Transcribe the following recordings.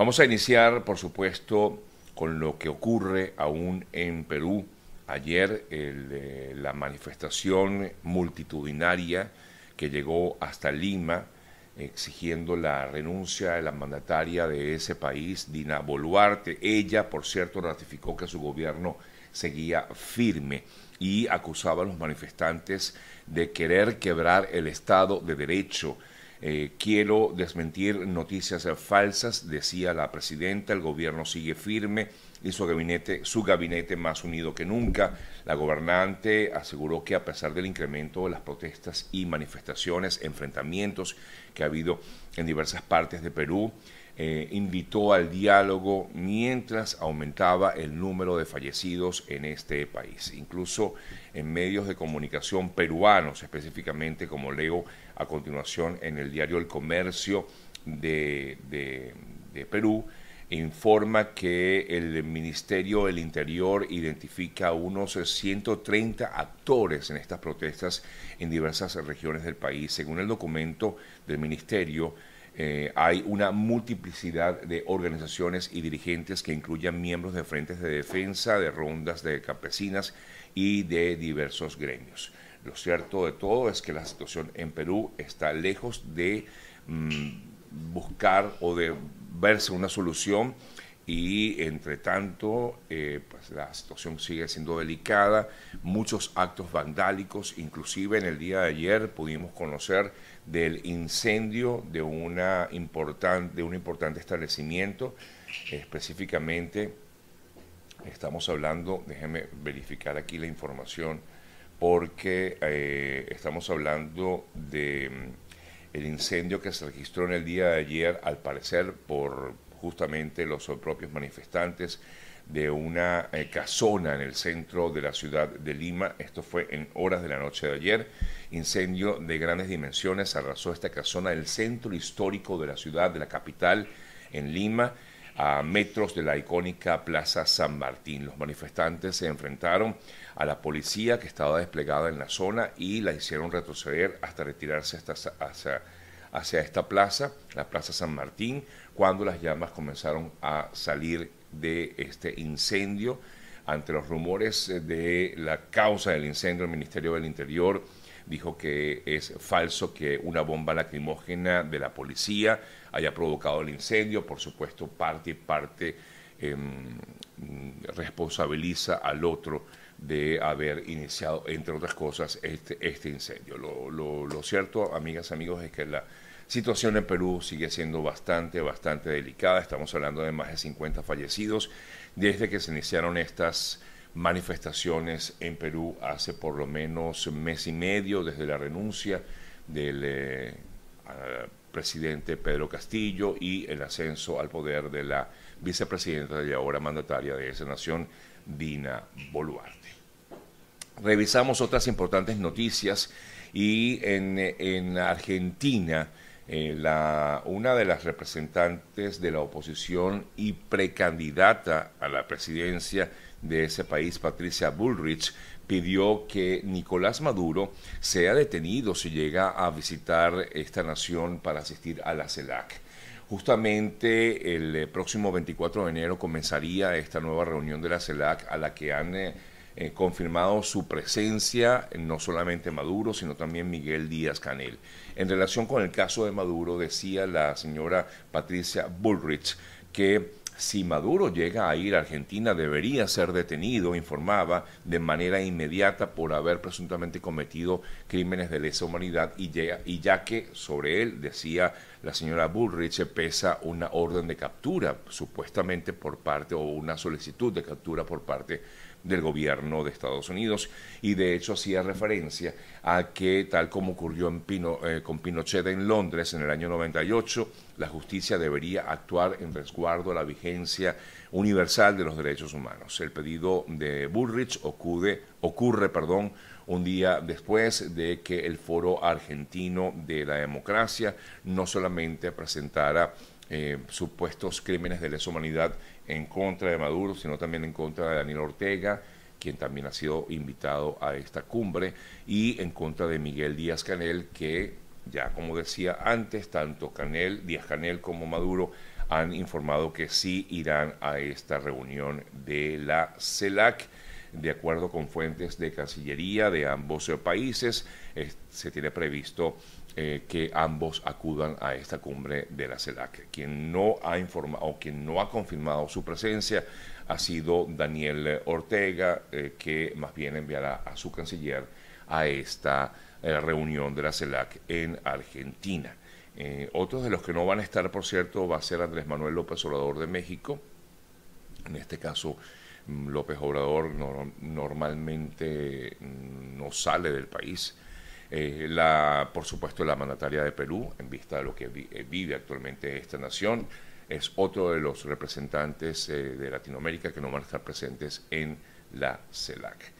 Vamos a iniciar, por supuesto, con lo que ocurre aún en Perú. Ayer la manifestación multitudinaria que llegó hasta Lima exigiendo la renuncia de la mandataria de ese país, Dina Boluarte. Ella, por cierto, ratificó que su gobierno seguía firme y acusaba a los manifestantes de querer quebrar el Estado de Derecho. Eh, quiero desmentir noticias falsas, decía la presidenta, el gobierno sigue firme y su gabinete, su gabinete más unido que nunca. La gobernante aseguró que a pesar del incremento de las protestas y manifestaciones, enfrentamientos que ha habido en diversas partes de Perú, eh, invitó al diálogo mientras aumentaba el número de fallecidos en este país. Incluso en medios de comunicación peruanos, específicamente como leo a continuación en el diario El Comercio de, Perú, informa que el Ministerio del Interior identifica a unos 130 actores en estas protestas en diversas regiones del país. Según el documento del Ministerio, eh, hay una multiplicidad de organizaciones y dirigentes que incluyen miembros de frentes de defensa, de rondas de campesinas y de diversos gremios. Lo cierto de todo es que la situación en Perú está lejos de mm, buscar o de verse una solución y entre tanto eh, pues la situación sigue siendo delicada, muchos actos vandálicos, inclusive en el día de ayer pudimos conocer del incendio de, una de un importante establecimiento, específicamente estamos hablando, déjeme verificar aquí la información, porque eh, estamos hablando de mm, el incendio que se registró en el día de ayer, al parecer por justamente los propios manifestantes de una eh, casona en el centro de la ciudad de Lima. Esto fue en horas de la noche de ayer. Incendio de grandes dimensiones arrasó esta casona del centro histórico de la ciudad, de la capital, en Lima, a metros de la icónica Plaza San Martín. Los manifestantes se enfrentaron a la policía que estaba desplegada en la zona y la hicieron retroceder hasta retirarse hasta, hacia, hacia esta plaza, la Plaza San Martín, cuando las llamas comenzaron a salir de este incendio. Ante los rumores de la causa del incendio, el Ministerio del Interior dijo que es falso que una bomba lacrimógena de la policía haya provocado el incendio. Por supuesto, parte y parte em, responsabiliza al otro de haber iniciado, entre otras cosas, este, este incendio. Lo, lo, lo cierto, amigas, amigos, es que la situación en Perú sigue siendo bastante, bastante delicada. Estamos hablando de más de 50 fallecidos desde que se iniciaron estas manifestaciones en Perú hace por lo menos mes y medio, desde la renuncia del eh, presidente Pedro Castillo y el ascenso al poder de la vicepresidenta y ahora mandataria de esa nación, Dina Boluarte. Revisamos otras importantes noticias y en, en Argentina eh, la, una de las representantes de la oposición y precandidata a la presidencia de ese país, Patricia Bullrich, pidió que Nicolás Maduro sea detenido si llega a visitar esta nación para asistir a la CELAC. Justamente el eh, próximo 24 de enero comenzaría esta nueva reunión de la CELAC a la que han eh, eh, confirmado su presencia, no solamente Maduro, sino también Miguel Díaz Canel. En relación con el caso de Maduro, decía la señora Patricia Bullrich que si Maduro llega a ir a Argentina debería ser detenido, informaba, de manera inmediata por haber presuntamente cometido crímenes de lesa humanidad y ya, que sobre él, decía la señora Bullrich, pesa una orden de captura, supuestamente por parte, o una solicitud de captura por parte del gobierno de Estados Unidos y de hecho hacía referencia a que tal como ocurrió en Pino, eh, con Pinochet en Londres en el año 98, la justicia debería actuar en resguardo a la vigencia universal de los derechos humanos. El pedido de Bullrich ocurre, ocurre perdón, un día después de que el Foro Argentino de la Democracia no solamente presentara eh, supuestos crímenes de lesa humanidad en contra de Maduro, sino también en contra de Daniel Ortega, quien también ha sido invitado a esta cumbre, y en contra de Miguel Díaz Canel, que ya como decía antes, tanto Canel, Díaz Canel como Maduro han informado que sí irán a esta reunión de la CELAC. De acuerdo con fuentes de Cancillería de ambos países, se tiene previsto eh, que ambos acudan a esta cumbre de la CELAC. Quien no ha informado o quien no ha confirmado su presencia ha sido Daniel Ortega, eh, que más bien enviará a su canciller a esta eh, reunión de la CELAC en Argentina. otros de los que no van a estar, por cierto, va a ser Andrés Manuel López Obrador de México. En este caso, mm, López Obrador normalmente mm, no sale del país eh, la, por supuesto, la mandataria de Perú, en vista de lo que eh, vive actualmente esta nación, es otro de los representantes eh, de Latinoamérica que no van a estar presentes en la CELAC.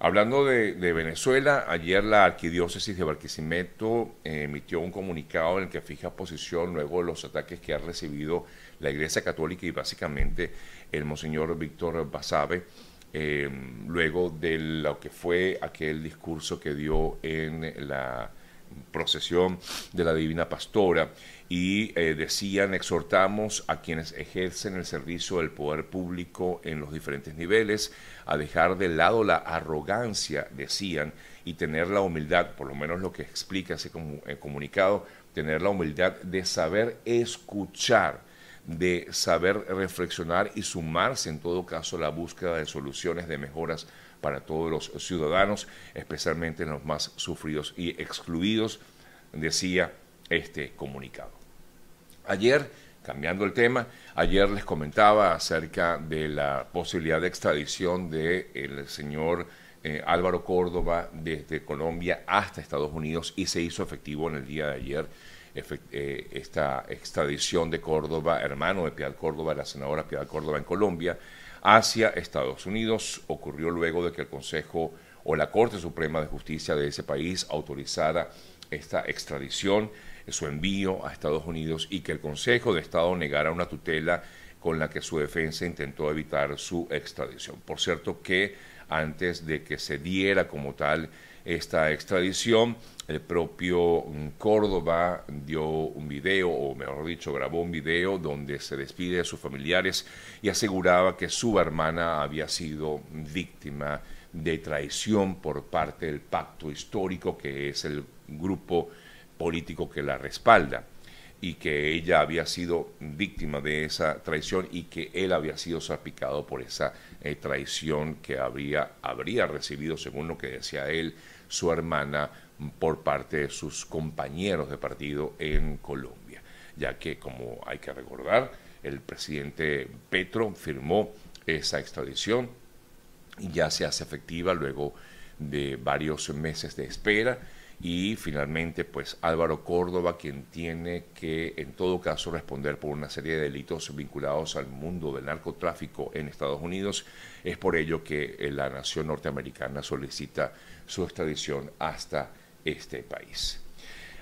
Hablando de, Venezuela, ayer la arquidiócesis de Barquisimeto emitió un comunicado en el que fija posición luego de los ataques que ha recibido la Iglesia Católica y básicamente el Monseñor Víctor Basabe eh, luego de lo que fue aquel discurso que dio en la procesión de la Divina Pastora. Y eh, decían, exhortamos a quienes ejercen el servicio del poder público en los diferentes niveles a dejar de lado la arrogancia, decían, y tener la humildad, por lo menos lo que explica ese eh, comunicado, tener la humildad de saber escuchar de saber reflexionar y sumarse en todo caso a la búsqueda de soluciones de mejoras para todos los ciudadanos, especialmente en los más sufridos y excluidos, decía este comunicado. Ayer, cambiando el tema, ayer les comentaba acerca de la posibilidad de extradición del el señor eh, Álvaro Córdoba desde Colombia hasta Estados Unidos y se hizo efectivo en el día de ayer eh, esta extradición de Córdoba, hermano de Piedad Córdoba, la senadora Piedad Córdoba en Colombia, hacia Estados Unidos. Ocurrió luego de que el Consejo o la Corte Suprema de Justicia de ese país autorizara esta extradición, su envío a Estados Unidos y que el Consejo de Estado negara una tutela con la que su defensa intentó evitar su extradición. Por cierto que antes de que se diera como tal esta extradición, el propio mm, Córdoba dio un video, o mejor dicho, grabó un video donde se despide de sus familiares y aseguraba que su hermana había sido víctima de traición por parte del pacto histórico, que es el grupo político que la respalda, y que ella había sido víctima de esa traición y que él había sido salpicado por esa eh, traición que habría, habría recibido, según lo que decía él, su hermana por parte de sus compañeros de partido en Colombia, ya que, como hay que recordar, el presidente Petro firmó esa extradición y ya se hace efectiva luego de varios meses de espera. Y finalmente pues Álvaro Córdoba quien tiene que en todo caso responder por una serie de delitos vinculados al mundo del narcotráfico en Estados Unidos es por ello que la nación norteamericana solicita su extradición hasta este país.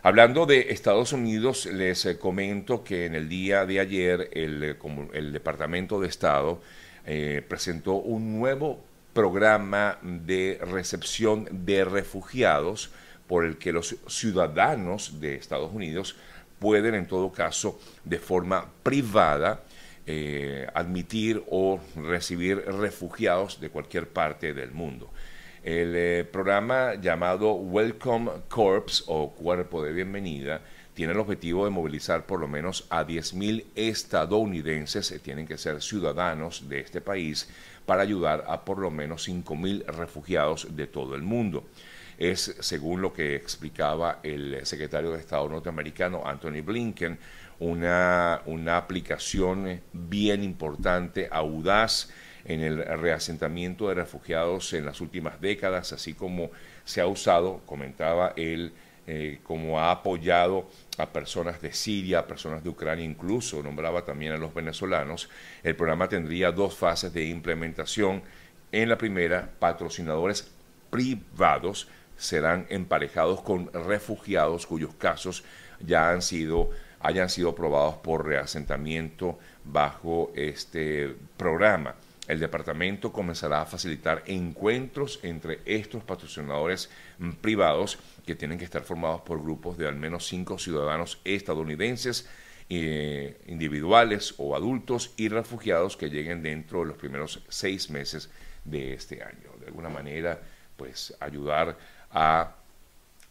Hablando de Estados Unidos, les eh, comento que en el día de ayer el, eh, Departamento de Estado eh, presentó un nuevo programa de recepción de refugiados por el que los ciudadanos de Estados Unidos pueden en todo caso de forma privada admitir o recibir refugiados de cualquier parte del mundo. El eh, programa llamado Welcome Corps o Cuerpo de Bienvenida tiene el objetivo de movilizar por lo menos a 10.000 estadounidenses, eh, tienen que ser ciudadanos de este país, para ayudar a por lo menos 5.000 refugiados de todo el mundo. Es, según lo que explicaba el secretario de Estado norteamericano Anthony Blinken, una, una aplicación bien importante, audaz, en el reasentamiento de refugiados en las últimas décadas, así como se ha usado, comentaba él, eh, como ha apoyado a personas de Siria, a personas de Ucrania, incluso nombraba también a los venezolanos. El programa tendría dos fases de implementación. En la primera, patrocinadores privados serán emparejados con refugiados cuyos casos ya han sido hayan sido aprobados por reasentamiento bajo este programa el departamento comenzará a facilitar encuentros entre estos patrocinadores privados que tienen que estar formados por grupos de al menos cinco ciudadanos estadounidenses eh, individuales o adultos y refugiados que lleguen dentro de los primeros seis meses de este año. De alguna manera, pues ayudar a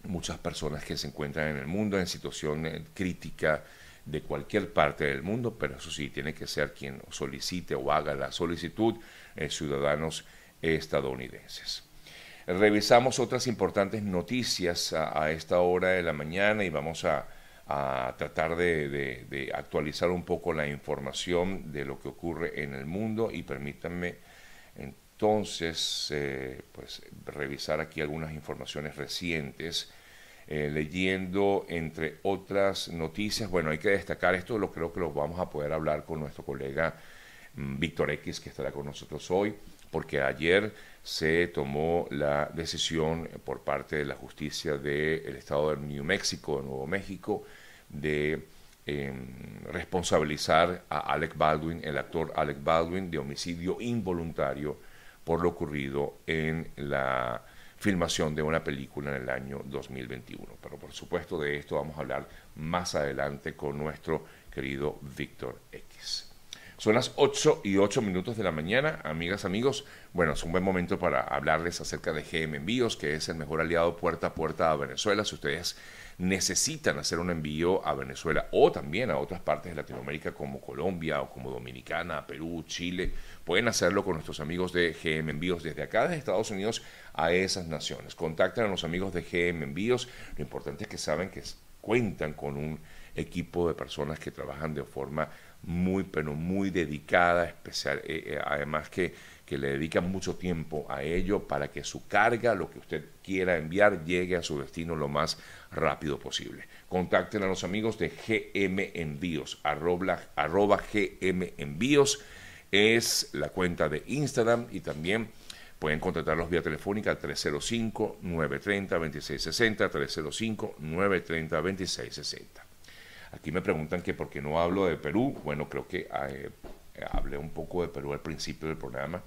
muchas personas que se encuentran en el mundo en situación eh, crítica de cualquier parte del mundo, pero eso sí, tiene que ser quien solicite o haga la solicitud, eh, ciudadanos estadounidenses. Revisamos otras importantes noticias a, esta hora de la mañana y vamos a, tratar de, actualizar un poco la información de lo que ocurre en el mundo y permítanme entonces eh, pues, revisar aquí algunas informaciones recientes. Eh, leyendo entre otras noticias, bueno, hay que destacar esto, lo creo que lo vamos a poder hablar con nuestro colega mm, Víctor X, que estará con nosotros hoy, porque ayer se tomó la decisión por parte de la justicia del estado de New México, de Nuevo México, de em, responsabilizar a Alec Baldwin, el actor Alec Baldwin, de homicidio involuntario por lo ocurrido en la filmación de una película en el año 2021. Pero por supuesto de esto vamos a hablar más adelante con nuestro querido Víctor X. Son las 8 y 8 minutos de la mañana, amigas, amigos. Bueno, es un buen momento para hablarles acerca de GM Envíos, que es el mejor aliado puerta a puerta a Venezuela. Si ustedes necesitan hacer un envío a Venezuela o también a otras partes de Latinoamérica como Colombia o como Dominicana, Perú, Chile, pueden hacerlo con nuestros amigos de GM Envíos desde acá, desde Estados Unidos, a esas naciones. Contacten a los amigos de GM Envíos. Lo importante es que saben que cuentan con un equipo de personas que trabajan de forma muy, pero muy dedicada, especial, eh, eh, además que, que le dedican mucho tiempo a ello para que su carga, lo que usted quiera enviar, llegue a su destino lo más rápido posible. Contacten a los amigos de GM Envíos, arroba, arroba GM Envíos es la cuenta de Instagram y también pueden contactarlos vía telefónica 305-930-2660, 305-930-2660. Aquí me preguntan que por qué no hablo de Perú. Bueno, creo que eh, hablé un poco de Perú al principio del programa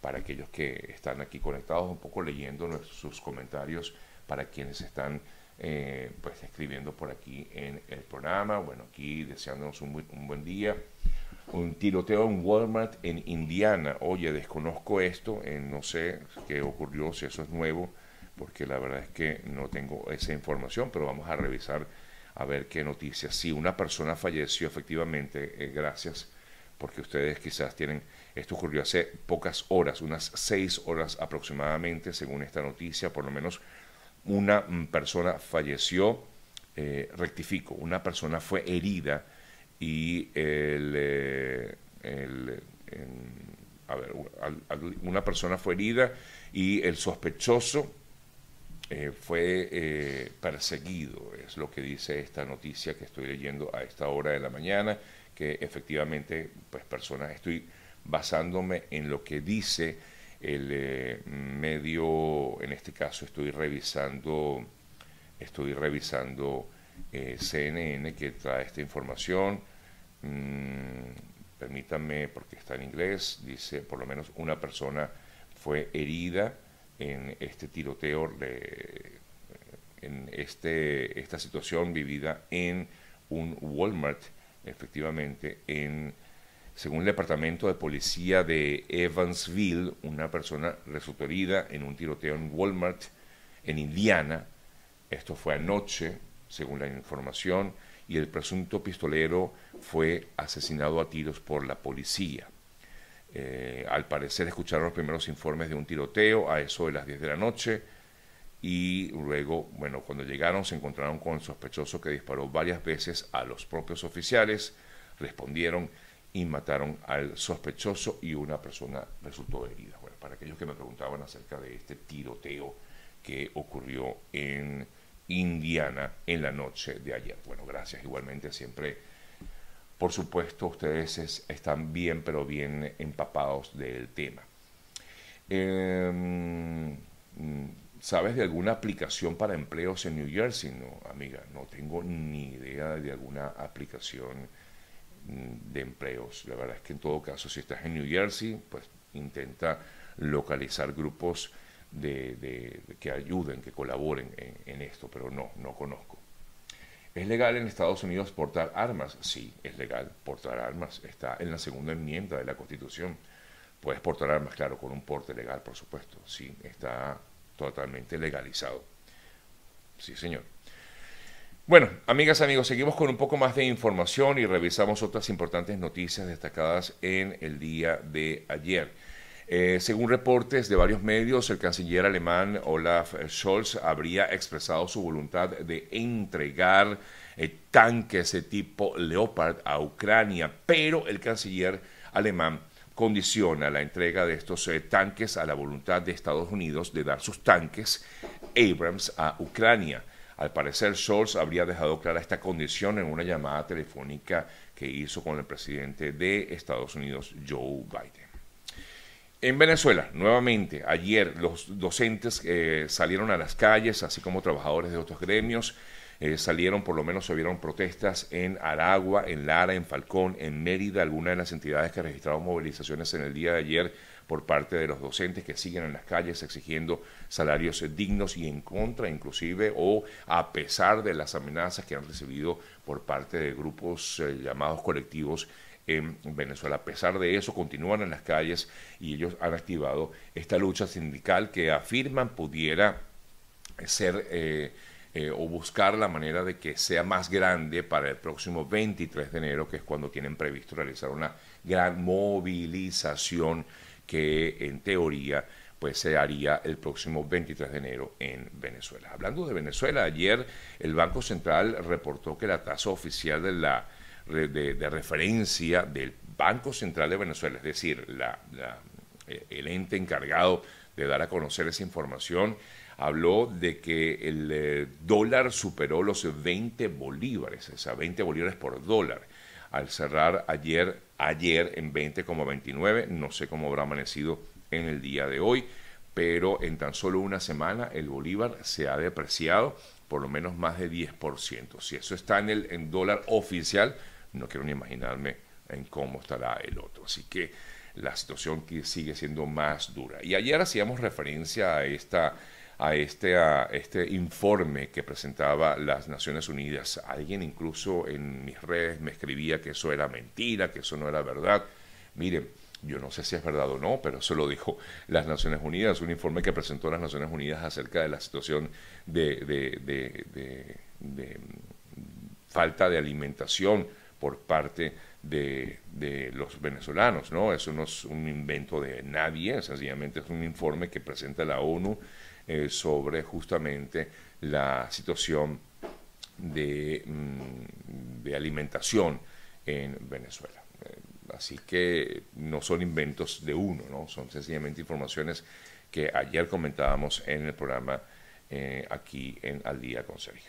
para aquellos que están aquí conectados, un poco leyendo sus comentarios para quienes están eh, pues escribiendo por aquí en el programa. Bueno, aquí deseándonos un, buen día. Un tiroteo en Walmart en Indiana. Oye, desconozco esto, eh, no sé qué ocurrió, si eso es nuevo, porque la verdad es que no tengo esa información, pero vamos a revisar a ver qué noticias. Sí, una persona falleció efectivamente, eh, gracias, porque ustedes quizás tienen, esto ocurrió hace pocas horas, unas seis horas aproximadamente, según esta noticia, por lo menos una mm, persona falleció, eh, rectifico, una persona fue herida y el, eh, a ver, una persona fue herida y el sospechoso eh, fue eh, perseguido, es lo que dice esta noticia que estoy leyendo a esta hora de la mañana, que efectivamente, pues personas, estoy basándome en lo que dice el eh, medio, en este caso estoy revisando, estoy revisando CNN que trae esta información, mm, permítanme porque está en inglés, dice por lo menos una persona fue herida, en este tiroteo, en este, esta situación vivida en un Walmart, efectivamente, en, según el Departamento de Policía de Evansville, una persona resultó herida en un tiroteo en Walmart en Indiana. Esto fue anoche, según la información, y el presunto pistolero fue asesinado a tiros por la policía. Eh, al parecer escucharon los primeros informes de un tiroteo a eso de las 10 de la noche y luego, bueno, cuando llegaron se encontraron con el sospechoso que disparó varias veces a los propios oficiales, respondieron y mataron al sospechoso y una persona resultó herida. Bueno, para aquellos que me preguntaban acerca de este tiroteo que ocurrió en Indiana en la noche de ayer. Bueno, gracias igualmente siempre por supuesto, ustedes están bien, pero bien empapados del tema. Em, ¿Sabes de alguna aplicación para empleos en New Jersey? No, amiga, no tengo ni idea de alguna aplicación mm, de empleos. La verdad es que en todo caso, si estás en New Jersey, pues intenta localizar grupos de, que ayuden, que colaboren en, en, esto, pero no, no conozco. ¿Es legal en Estados Unidos portar armas? Sí, es legal portar armas. Está en la segunda enmienda de la Constitución. Puedes portar armas, claro, con un porte legal, por supuesto. Sí, está totalmente legalizado. Sí, señor. Bueno, amigas, amigos, seguimos con un poco más de información y revisamos otras importantes noticias destacadas en el día de ayer. Eh, según reportes de varios medios, el canciller alemán Olaf Scholz habría expresado su voluntad de entregar eh, tanques de tipo Leopard a Ucrania, pero el canciller alemán condiciona la entrega de estos eh, tanques a la voluntad de Estados Unidos de dar sus tanques Abrams a Ucrania. Al parecer, Scholz habría dejado clara esta condición en una llamada telefónica que hizo con el presidente de Estados Unidos, Joe Biden. En Venezuela, nuevamente, ayer los docentes eh, salieron a las calles, así como trabajadores de otros gremios, eh, salieron, por lo menos se vieron protestas en Aragua, en Lara, en Falcón, en Mérida, algunas de las entidades que registraron movilizaciones en el día de ayer por parte de los docentes que siguen en las calles exigiendo salarios dignos y en contra inclusive o a pesar de las amenazas que han recibido por parte de grupos eh, llamados colectivos en Venezuela. A pesar de eso, continúan en las calles y ellos han activado esta lucha sindical que afirman pudiera ser eh, eh, o buscar la manera de que sea más grande para el próximo 23 de enero, que es cuando tienen previsto realizar una gran movilización que en teoría pues se haría el próximo 23 de enero en Venezuela. Hablando de Venezuela, ayer el Banco Central reportó que la tasa oficial de la de, referencia del Banco Central de Venezuela, es decir, eh, el ente encargado de dar a conocer esa información, habló de que el eh, dólar superó los 20 bolívares, o sea, 20 bolívares por dólar, al cerrar ayer, ayer en 20,29, no sé cómo habrá amanecido en el día de hoy, pero en tan solo una semana el bolívar se ha depreciado por lo menos más de 10%. Si eso está en el en dólar oficial, no quiero ni imaginarme en cómo estará el otro. Así que la situación sigue siendo más dura. Y ayer hacíamos referencia a esta a este, a este informe que presentaba las Naciones Unidas. Alguien incluso en mis redes me escribía que eso era mentira, que eso no era verdad. Miren, yo no sé si es verdad o no, pero eso lo dijo las Naciones Unidas, un informe que presentó las Naciones Unidas acerca de la situación de, de falta de alimentación por parte de, los venezolanos, ¿no? Eso no es un invento de nadie, sencillamente es un informe que presenta la ONU eh, sobre justamente la situación de, mm, alimentación en Venezuela. Eh, así que no son inventos de uno, ¿no? Son sencillamente informaciones que ayer comentábamos en el programa eh, aquí en Al Día con Sergio.